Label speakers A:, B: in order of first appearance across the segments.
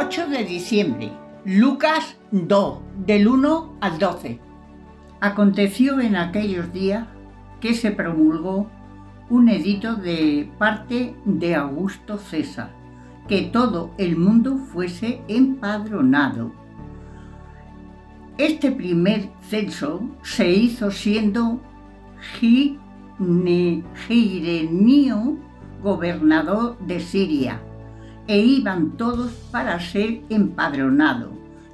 A: De diciembre, Lucas 2, del 1 al 12. Aconteció en aquellos días que se promulgó un edito de parte de Augusto César, que todo el mundo fuese empadronado. Este primer censo se hizo siendo Girenio gobernador de Siria e iban todos para ser empadronados,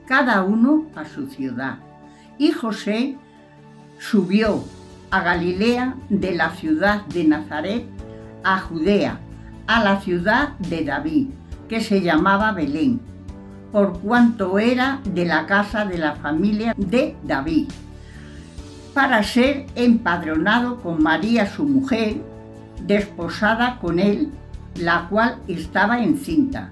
A: cada uno a su ciudad. Y José subió a Galilea de la ciudad de Nazaret a Judea, a la ciudad de David, que se llamaba Belén, por cuanto era de la casa de la familia de David, para ser empadronado con María su mujer, desposada con él la cual estaba encinta.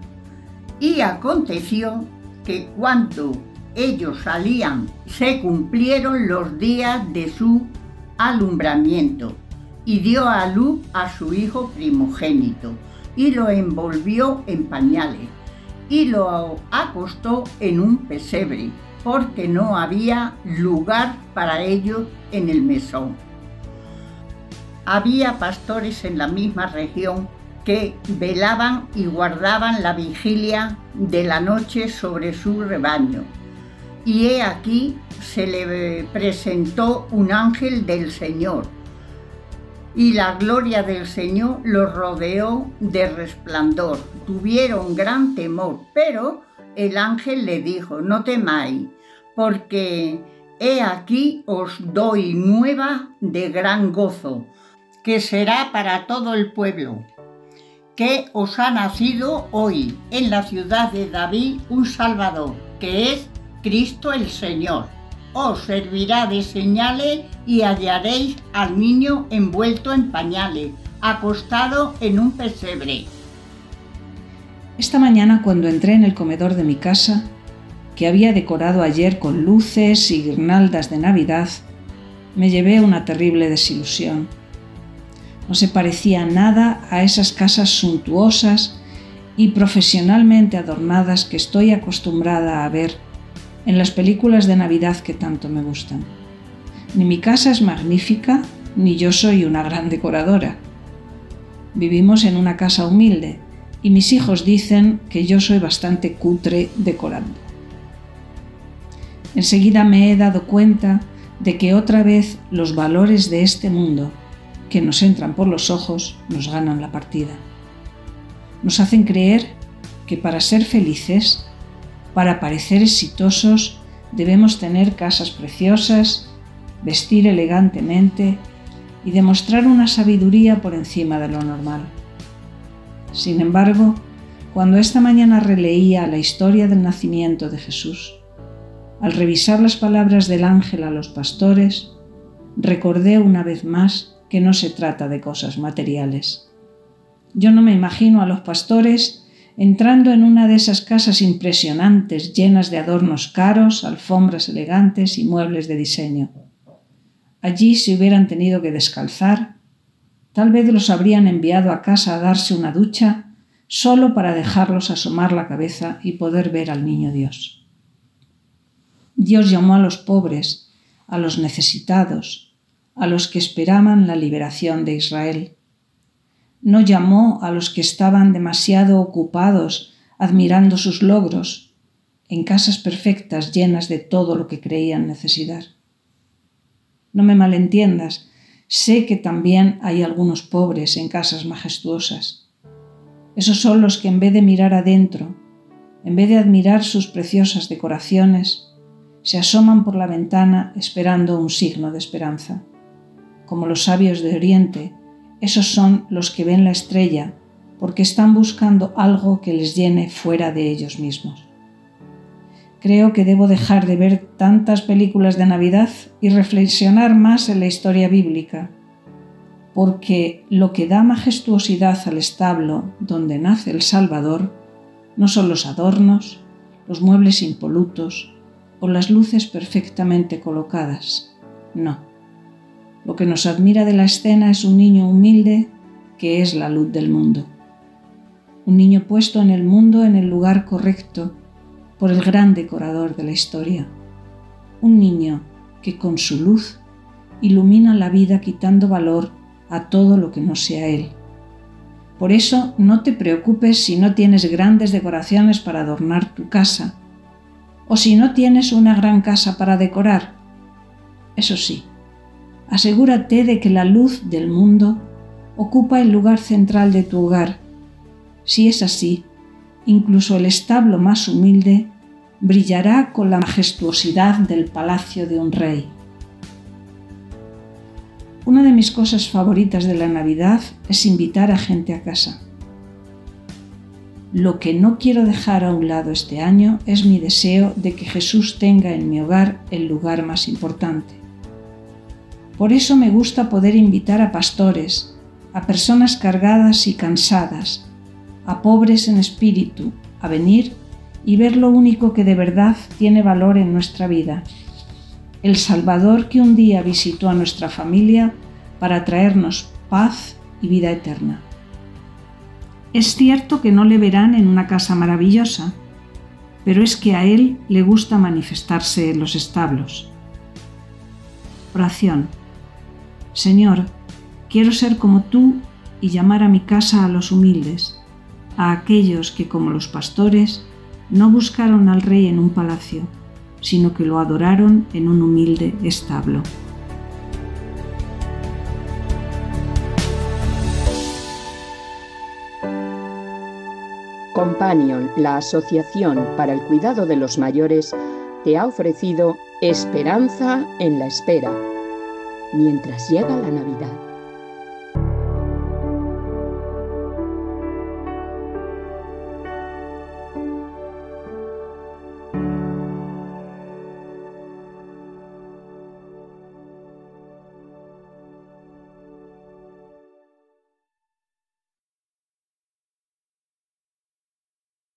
A: Y aconteció que cuando ellos salían, se cumplieron los días de su alumbramiento, y dio a luz a su hijo primogénito, y lo envolvió en pañales, y lo acostó en un pesebre, porque no había lugar para ellos en el mesón. Había pastores en la misma región que velaban y guardaban la vigilia de la noche sobre su rebaño. Y he aquí se le presentó un ángel del Señor, y la gloria del Señor los rodeó de resplandor. Tuvieron gran temor, pero el ángel le dijo, no temáis, porque he aquí os doy nueva de gran gozo, que será para todo el pueblo que os ha nacido hoy en la ciudad de David un Salvador, que es Cristo el Señor. Os servirá de señales y hallaréis al niño envuelto en pañales, acostado en un pesebre.
B: Esta mañana cuando entré en el comedor de mi casa, que había decorado ayer con luces y guirnaldas de Navidad, me llevé una terrible desilusión no se parecía nada a esas casas suntuosas y profesionalmente adornadas que estoy acostumbrada a ver en las películas de Navidad que tanto me gustan. Ni mi casa es magnífica, ni yo soy una gran decoradora. Vivimos en una casa humilde y mis hijos dicen que yo soy bastante cutre decorando. Enseguida me he dado cuenta de que otra vez los valores de este mundo que nos entran por los ojos nos ganan la partida. Nos hacen creer que para ser felices, para parecer exitosos, debemos tener casas preciosas, vestir elegantemente y demostrar una sabiduría por encima de lo normal. Sin embargo, cuando esta mañana releía la historia del nacimiento de Jesús, al revisar las palabras del ángel a los pastores, recordé una vez más que no se trata de cosas materiales. Yo no me imagino a los pastores entrando en una de esas casas impresionantes llenas de adornos caros, alfombras elegantes y muebles de diseño. Allí se hubieran tenido que descalzar, tal vez los habrían enviado a casa a darse una ducha solo para dejarlos asomar la cabeza y poder ver al niño Dios. Dios llamó a los pobres, a los necesitados, a los que esperaban la liberación de Israel. No llamó a los que estaban demasiado ocupados admirando sus logros en casas perfectas llenas de todo lo que creían necesitar. No me malentiendas, sé que también hay algunos pobres en casas majestuosas. Esos son los que en vez de mirar adentro, en vez de admirar sus preciosas decoraciones, se asoman por la ventana esperando un signo de esperanza. Como los sabios de Oriente, esos son los que ven la estrella porque están buscando algo que les llene fuera de ellos mismos. Creo que debo dejar de ver tantas películas de Navidad y reflexionar más en la historia bíblica, porque lo que da majestuosidad al establo donde nace el Salvador no son los adornos, los muebles impolutos o las luces perfectamente colocadas. No. Lo que nos admira de la escena es un niño humilde que es la luz del mundo. Un niño puesto en el mundo en el lugar correcto por el gran decorador de la historia. Un niño que con su luz ilumina la vida quitando valor a todo lo que no sea él. Por eso no te preocupes si no tienes grandes decoraciones para adornar tu casa o si no tienes una gran casa para decorar. Eso sí, asegúrate de que la luz del mundo ocupa el lugar central de tu hogar. Si es así, incluso el establo más humilde brillará con la majestuosidad del palacio de un rey. Una de mis cosas favoritas de la Navidad es invitar a gente a casa. Lo que no quiero dejar a un lado este año es mi deseo de que Jesús tenga en mi hogar el lugar más importante. Por eso me gusta poder invitar a pastores, a personas cargadas y cansadas, a pobres en espíritu, a venir y ver lo único que de verdad tiene valor en nuestra vida, el Salvador que un día visitó a nuestra familia para traernos paz y vida eterna. Es cierto que no le verán en una casa maravillosa, pero es que a Él le gusta manifestarse en los establos. Oración. Señor, quiero ser como tú y llamar a mi casa a los humildes, a aquellos que como los pastores no buscaron al rey en un palacio, sino que lo adoraron en un humilde establo.
C: Companion, la Asociación para el Cuidado de los Mayores, te ha ofrecido Esperanza en la Espera, mientras llega la Navidad.